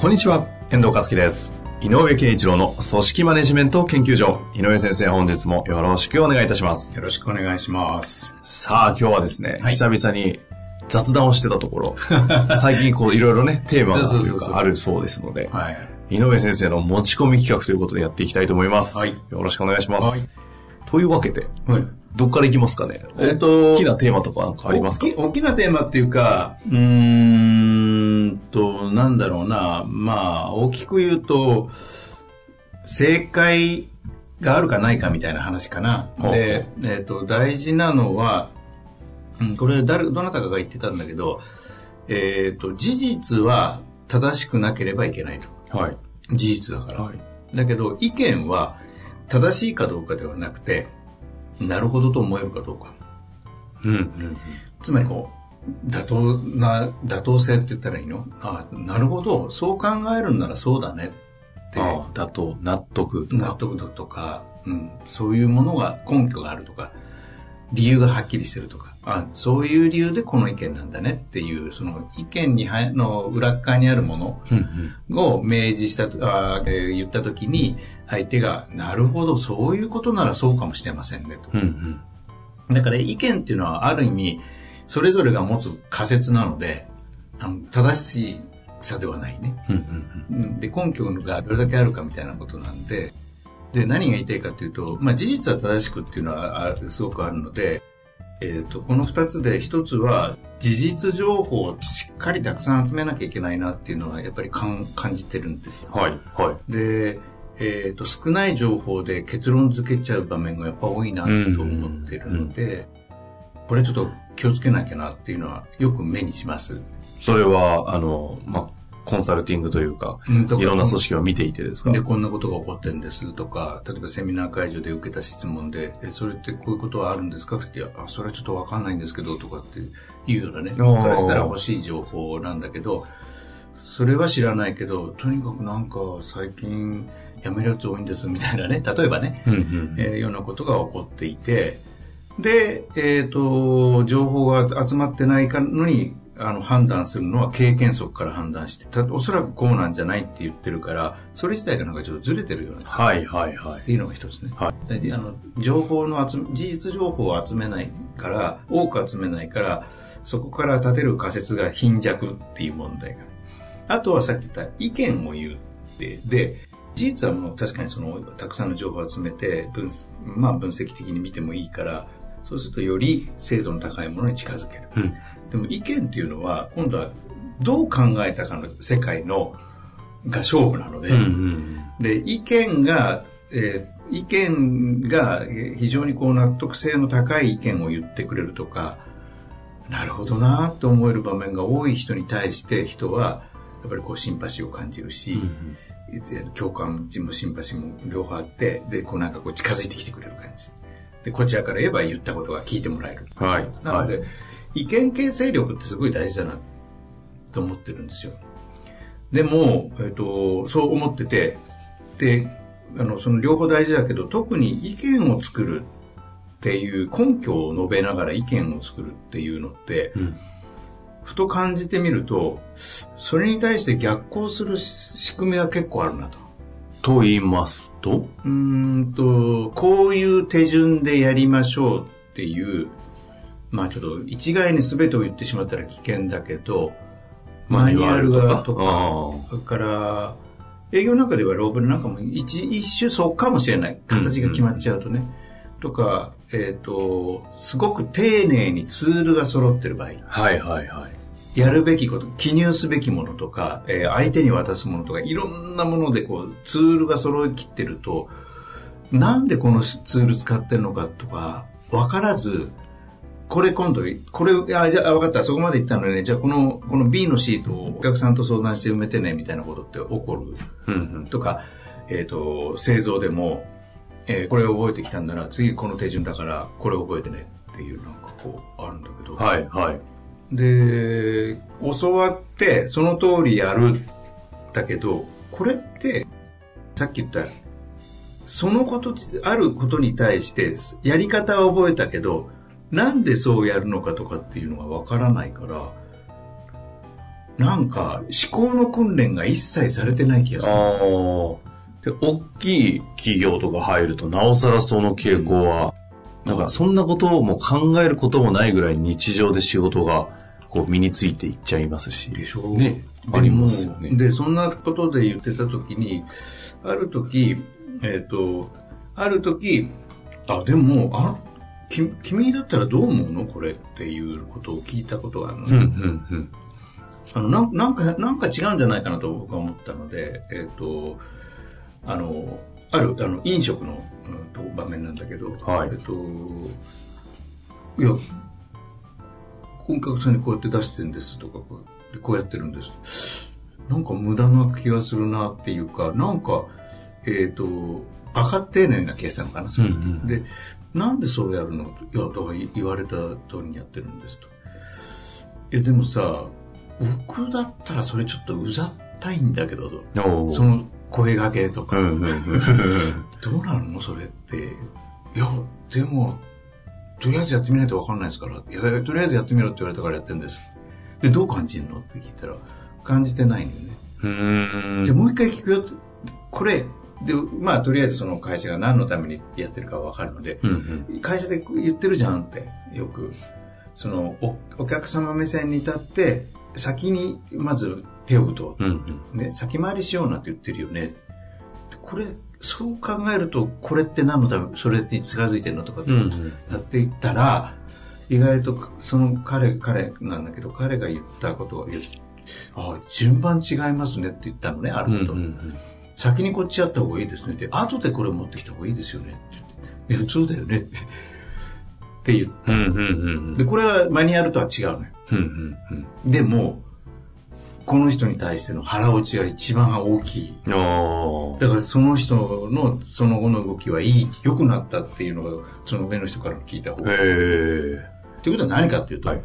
こんにちは、遠藤和樹です。井上健一郎の組織マネジメント研究所。井上先生、本日もよろしくお願いいたします。よろしくお願いします。さあ、今日はですね、はい久々に雑談をしてたところ、最近こういろいろね、テーマがあるそうですので、はい。井上先生の持ち込み企画ということでやっていきたいと思います。はいよろしくお願いします。はい。というわけで、はい。どっからいきますかね？えっと大きなテーマとかなんかありますか？大きなテーマっていうか、うーんと、なんだろうな、まあ、大きく言うと、正解があるかないかみたいな話かな。で、えっ、と、大事なのは、うん、これ誰、どなたかが言ってたんだけど、えっ、と、事実は正しくなければいけないと。はい。事実だから。はい。だけど、意見は正しいかどうかではなくて、なるほどと思えるかどうか。うん。つまりこう、妥当な、妥当性って言ったらいいの？あなるほど、そう考えるんならそうだねって、だと、納得とか。納得度とか、うん、そういうものが根拠があるとか、理由がはっきりしてるとか、あそういう理由でこの意見なんだねっていう、その意見にはの裏っ側にあるものを明示したと、あー言ったときに、相手が、なるほど、そういうことならそうかもしれませんねと。うんうん。だから意見っていうのはある意味、それぞれが持つ仮説なので、あの正しさではないね。うんうんうんで、根拠がどれだけあるかみたいなことなんで、で、何が言いたいかというと、まあ事実は正しくっていうのはあすごくあるので、えっ、と、この二つで一つは事実情報をしっかりたくさん集めなきゃいけないなっていうのはやっぱり感感じてるんですよ。はい。はい。で、えっ、と、少ない情報で結論付けちゃう場面がやっぱ多いなと思ってるので、これちょっと気をつけなきゃなっていうのはよく目にします。それは、あの、まあ、コンサルティングというか、うんいろんな組織を見ていてですか？で、こんなことが起こってるんですとか、例えばセミナー会場で受けた質問で、え、それってこういうことはあるんですか？って言って、あ、それはちょっとわかんないんですけど、とかっていうようなね、あー。僕からしたら欲しい情報なんだけど、それは知らないけど、とにかくなんか最近辞めるやつ多いんですみたいなね、例えばね、うんうん。えーようなことが起こっていて、で、えっ、と、情報が集まってないかのに、あの、判断するのは経験則から判断して、たおそらくこうなんじゃないって言ってるから、それ自体がなんかちょっとずれてるような、はいはいはい。っていうのが一つね。はであの、情報の集め、事実情報を集めないから、多く集めないから、そこから立てる仮説が貧弱っていう問題が。あとはさっき言った意見を言うって、で、事実はもう確かにその、たくさんの情報を集めて、分、まあ分析的に見てもいいから、そうするとより精度の高いものに近づける。うん。でも意見っていうのは、今度はどう考えたかの世界の、が勝負なので、うんうんで、意見が、えー意見がえー非常にこう納得性の高い意見を言ってくれるとか、なるほどなと思える場面が多い人に対して人は、やっぱりこうシンパシーを感じるし、いつ共感もシンパシーも両方あって、で、こうなんかこう近づいてきてくれる感じ。で、こちらから言えば言ったことが聞いてもらえる。うん。はい。なので、意見形成力ってすごい大事だなと思ってるんですよ。でも、えっ、と、そう思ってて、で、あの、その両方大事だけど、特に意見を作るっていう根拠を述べながら意見を作るっていうのって、うんふと感じてみると、それに対して逆行する仕組みは結構あるなと。と言いますと？うーんと、こういう手順でやりましょうっていう、まあちょっと一概に全てを言ってしまったら危険だけど、マニュアルがとか、それから、営業なんかではローブルなんかも一一種そうかもしれない。形が決まっちゃうとね。とか、えっ、と、すごく丁寧にツールが揃ってる場合。はいはいはい。やるべきこと、記入すべきものとか、えー相手に渡すものとか、いろんなものでこう、ツールが揃いきってると、なんでこのツール使ってるのかとか、わからず、これ今度、これ、あ、じゃあ分かった、そこまで行ったのね、じゃあこの、この B のシートをお客さんと相談して埋めてね、みたいなことって起こる。うんうん。とか、えっ、と、製造でも、えーこれを覚えてきたんなら、次この手順だから、これを覚えてねっていう、なんかこう、あるんだけど。はい、はい。で、教わって、その通りやる、だけど、これって、さっき言った、そのこと、あることに対して、やり方は覚えたけど、なんでそうやるのかとかっていうのがわからないから、なんか、思考の訓練が一切されてない気がする。ああ。で、大きい企業とか入ると、なおさらその傾向は、なんかそんなことをもう考えることもないぐらい日常で仕事がこう身についていっちゃいますし。でしょね。でありますよね。で、そんなことで言ってた時に、ある時、えっ、と、ある時、あ、でも、あ、き君だったらどう思うの？これっていうことを聞いたことがあるのね、うん、うん、うん。あのなんなんか、なんか違うんじゃないかなと僕は思ったので、えっ、と、あの、ある、あの、飲食の、うんと場面なんだけど、はい。えっ、と、いや、お客さんにこうやって出してるんですとか、こうやってこうやってるんです。なんか無駄な気がするなっていうか、なんか、えっ、と、バカ丁寧な計算かな、それ。うんうんで、なんでそうやるの？いや、だから言われた通りにやってるんですと。いや、でもさ、僕だったらそれちょっとうざったいんだけど、その声掛けとか、うん、うん、うん。どうなるのそれって。いや、でも、とりあえずやってみないと分かんないですから。とりあえずやってみろって言われたからやってるんです。で、どう感じるのって聞いたら、感じてないんだよね。うーん。で、もう一回聞くよ。これ、で、まあ、とりあえずその会社が何のためにやってるか分かるので、うん、うん。会社で言ってるじゃんって、よく。その、おお客様目線に立って、先にまず手を打とう。うん、うん。ね、先回りしようなんて言ってるよね。これ、そう考えると、これって何のため、それに近づいてるのとかってうんうんやっていったら、意外と、その彼、彼なんだけど、彼が言ったことは、あ順番違いますねって言ったのね、あうん、うること。ん。先にこっちやった方がいいですねって、後でこれ持ってきた方がいいですよねって言って。いや、そうだよねって。って言った。うん、うん、うん。で、これはマニュアルとは違うのよ。うん、うん、うん。でも、この人に対しての腹落ちが一番大きい。だからその人のその後の動きはいい、良くなったっていうのが、その上の人から聞いた方がいい。へえ。っていうことは何かっていうと、はい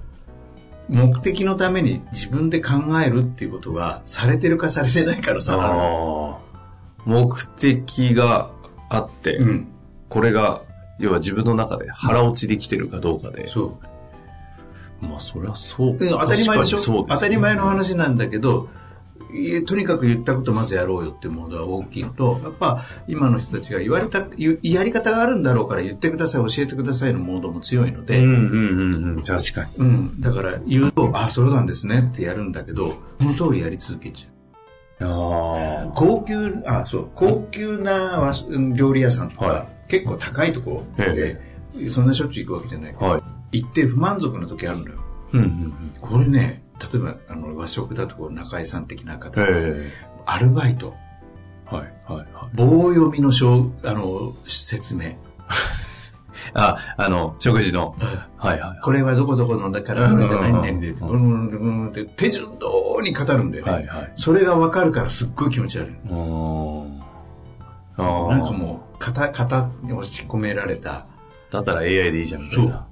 目的のために自分で考えるっていうことがされてるかされてないかの差なの。ああ。目的があって、うん。これが、要は自分の中で腹落ちできてるかどうかで。そう。まあ、そりゃそう。で当たり前でしょ？確かにそうです当たり前の話なんだけど、とにかく言ったことまずやろうよっていうものが大きいのと、やっぱ今の人たちが言われた、言やり方があるんだろうから言ってください、教えてくださいのモードも強いので、うんうんうんうん。確かに。うん、だから言うと、あ、そうなんですねってやるんだけど、その通りやり続けちゃう。ああ。高級、あ、そう、高級な和料理屋さんとか、は結構高いところで、そんなしょっちゅう行くわけじゃない。はい。行って不満足な時あるのよ。うんうんこれね、例えばあの和食だとこう中井さん的な方うん。、えアルバイト、えはいはいはい。棒読みのしょうあの説明。あ、あの、食事の。はいはい。これはどこどこのだから、これじゃないねんで、うんブンブンブンって手順通り語るんだよね。はいはい。それが分かるからすっごい気持ち悪い。あ。なんかもう、型、型に押し込められた。だったら AI でいいじゃんみたいな。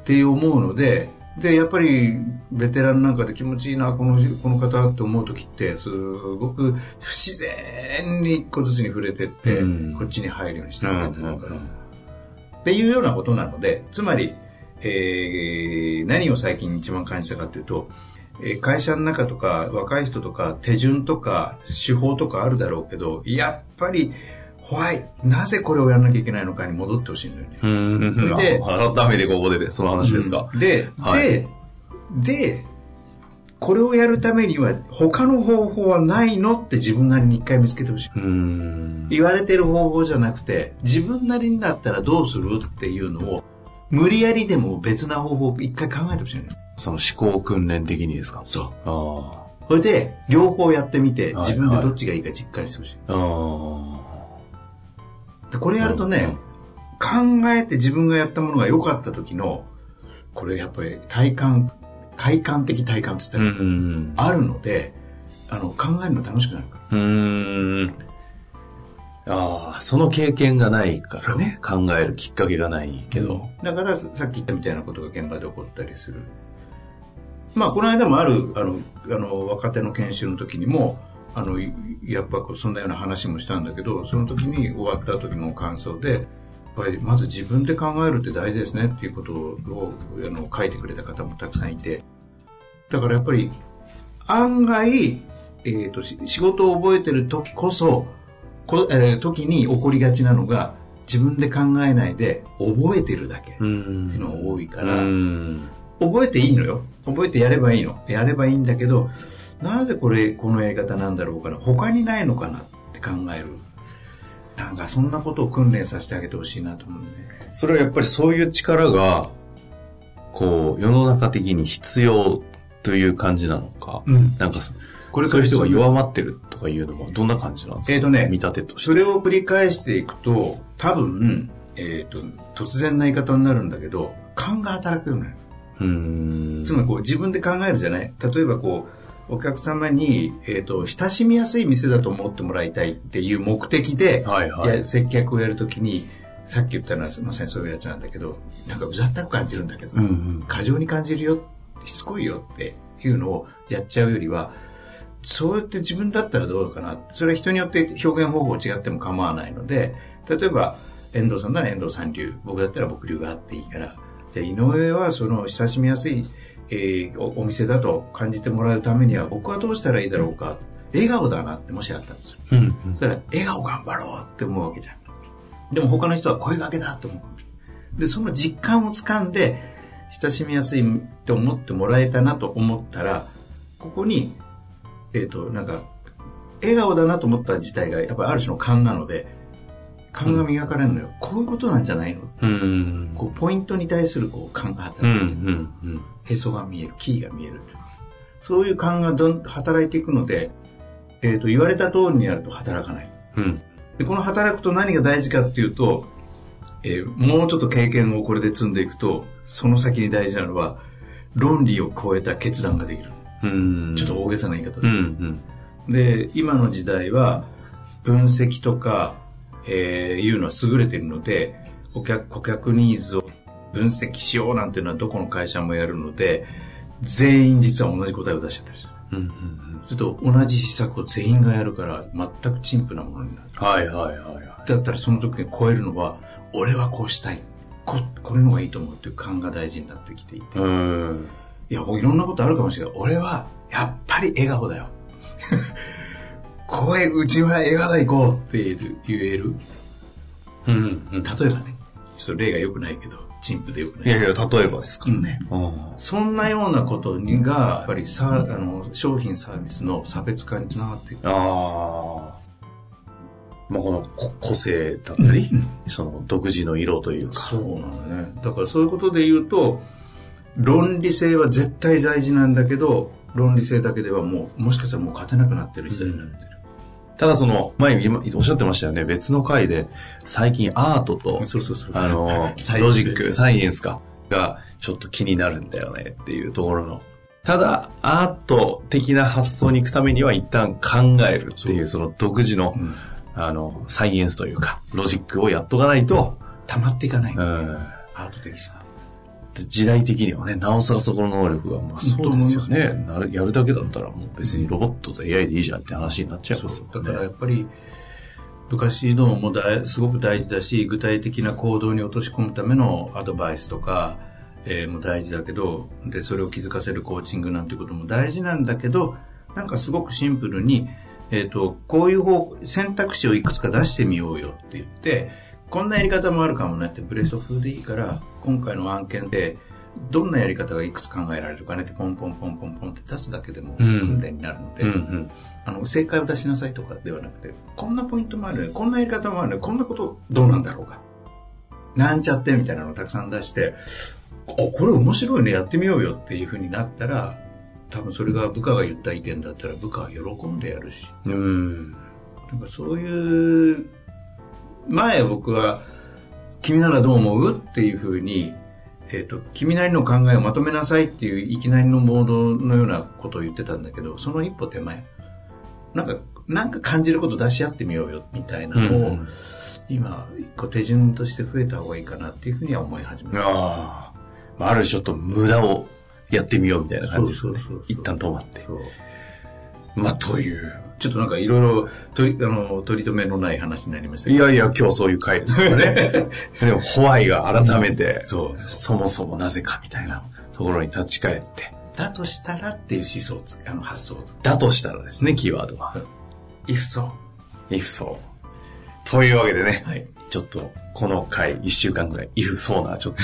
って思うので、で、やっぱり、ベテランなんかで気持ちいいな、この、この方って思う時って、すごく不自然に一個ずつに触れてって、うん。こっちに入るようにしてくれてるから、っていうようなことなので、つまり、えー、何を最近一番感じたかというと、えー会社の中とか若い人とか手順とか手法とかあるだろうけど、やっぱり、ホワイなぜこれをやらなきゃいけないのかに戻ってほしいんだよね。うん。それであ改めてここでで、その話ですか。うんで、はいで、で、これをやるためには他の方法はないのって自分なりに一回見つけてほしい。うん。言われてる方法じゃなくて、自分なりになったらどうするっていうのを、無理やりでも別な方法を一回考えてほしいのよ。その思考訓練的にですか？そう。ああ。それで、両方やってみて、はい自分でどっちがいいか実感してほしい。あでこれやるとね、考えて自分がやったものが良かった時の、これやっぱり体感、快感的体感って言ったら、ん。あるので、あの、考えるの楽しくなるから。うーん。ああ、その経験がないからね、考えるきっかけがないけど。だからさっき言ったみたいなことが現場で起こったりする。まあ、この間もある、あの、あの、若手の研修の時にも、あの、いやっぱそんなような話もしたんだけど、その時に終わった時の感想で、やっぱりまず自分で考えるって大事ですねっていうことをあの書いてくれた方もたくさんいて、だからやっぱり案外、えっ、と、し仕事を覚えてる時こそ、こえー時に起こりがちなのが、自分で考えないで覚えてるだけ。うんっていうのが多いかうら、ん。覚えていいのよ。覚えてやればいいの。やればいいんだけど、なぜこれ、このやり方なんだろうかな。他にないのかなって考える。なんかそんなことを訓練させてあげてほしいなと思うね。それはやっぱりそういう力が、こう、世の中的に必要という感じなのか。うん。なんかそ、これそういう人が弱まってるとかいうのはどんな感じなんですか？えーとね見立てとして。それを繰り返していくと、多分、えっ、と、突然な言い方になるんだけど、勘が働くようになる。うーん。つまりこう自分で考えるじゃない例えばこう、お客様に、えっ、と、親しみやすい店だと思ってもらいたいっていう目的で、はいはい。や接客をやるときに、さっき言ったのはまさにそういうやつなんだけど、なんかうざったく感じるんだけど、うんうん。過剰に感じるよ、しつこいよっていうのをやっちゃうよりは、そうやって自分だったらどうかな。それは人によって表現方法違っても構わないので、例えば、遠藤さんなら遠藤さん流、僕だったら僕流があっていいから、じゃあ井上はその親しみやすい、えーおお店だと感じてもらうためには僕はどうしたらいいだろうか。笑顔だなってもしあったんですよ。うんうんそしたら、笑顔頑張ろうって思うわけじゃん。でも他の人は声掛けだと思う。で、その実感をつかんで、親しみやすいって思ってもらえたなと思ったら、ここに、えっ、と、なんか、笑顔だなと思った自体が、やっぱりある種の勘なので、勘が磨かれるのよ。こういうことなんじゃないの？うん。こう、ポイントに対する、こう、勘がうんう働く。んうん。へそが見える、キーが見える。そういう勘がどん働いていくので、えっ、と、言われた通りにやると働かない。うん。で、この働くと何が大事かっていうと、えーもうちょっと経験をこれで積んでいくと、その先に大事なのは、論理を超えた決断ができる。うん。ちょっと大げさな言い方です。うんうん。で、今の時代は、分析とか、えーいうのは優れているので、顧客、顧客ニーズを分析しようなんていうのはどこの会社もやるので、全員実は同じ答えを出しちゃったりする。うんうんうん。ちょっと同じ施策を全員がやるから、全く陳腐なものになる。はいはいはいはだったらその時に超えるのは、俺はこうしたい。ここれの方がいいと思うっていう感が大事になってきていて。い。うん。いや、いろんなことあるかもしれない。俺は、やっぱり笑顔だよ。声、うちは笑顔で行こうって言える？うんうん。例えばね、ちょっと例が良くないけど、陳腐で良くない。いやいや、例えばですかうんね。うん。そんなようなことにが、やっぱりさ、あの、商品サービスの差別化につながっていく。ああ。まあ、このこ個性だったり、その独自の色というか。そうなのね。だからそういうことで言うと、論理性は絶対大事なんだけど、論理性だけではもう、もしかしたらもう勝てなくなってる時代になってる。ただその、前今おっしゃってましたよね、別の回で、最近アートと、そうそうそうあの ロジック、サイエンスか、がちょっと気になるんだよね。っていうところの。ただ、アート的な発想に行くためには一旦考えるっていう、その独自の、うん。あの、サイエンスというか、ロジックをやっとかないと、溜まっていかない。うん、アート的じゃん。で時代的にはね、なおさらそこの能力が、まあそうですよね。なるやるだけだったらもう別にロボットと AI でいいじゃんって話になっちゃいますよね。だからやっぱり、部下指導もだいすごく大事だし、具体的な行動に落とし込むためのアドバイスとか、えーも大事だけど、で、それを気づかせるコーチングなんてことも大事なんだけど、なんかすごくシンプルに、えっ、と、こういう方、選択肢をいくつか出してみようよって言って、こんなやり方もあるかもねってブレスト風でいいから、今回の案件で、どんなやり方がいくつ考えられるかねってポンポンポンポンポンって出すだけでもうん訓練になるので、うんうん。あの、正解を出しなさいとかではなくて、こんなポイントもあるね、こんなやり方もあるね、こんなことどうなんだろうか。なんちゃってみたいなのをたくさん出して、あ、これ面白いね、やってみようよっていう風になったら、多分それが部下が言った意見だったら部下は喜んでやるし。うん。なんかそういう、前僕は、君ならどう思う？っていう風に、えっ、と、君なりの考えをまとめなさいっていういきなりのモードのようなことを言ってたんだけど、その一歩手前。なんか、なんか感じること出し合ってみようよ、みたいなのを、うん今、一個手順として増えた方がいいかなっていうふうには思い始めた。ああ。まあある種ちょっと無駄をやってみようみたいな感じですよねそうそうそう。そう一旦止まって。まあという。ちょっとなんかいろいろ取り、あの、取り留めのない話になりましたけど。いやいや、今日そういう回ですからね。でも、ホワイが改めて、そうそもそもなぜかみたいなところに立ち返って、だとしたらっていう思想あの発想。だとしたらですね、キーワードは。if so. if so. というわけでね、はい。ちょっと、この回、一週間ぐらい、if so な、ちょっと、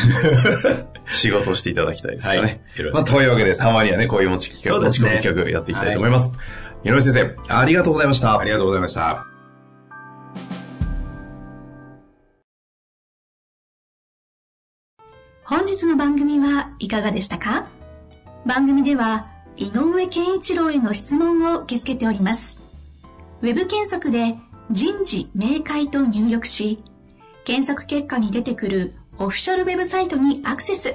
仕事をしていただきたいですかね。はいまあ、というわけで、たまにはね、こういう持ち企画、持ち込み企画やっていきたいと思います。井上先生、ありがとうございました。ありがとうございました。本日の番組はいかがでしたか？番組では井上健一郎への質問を受け付けております。ウェブ検索で人事明快と入力し、検索結果に出てくるオフィシャルウェブサイトにアクセス。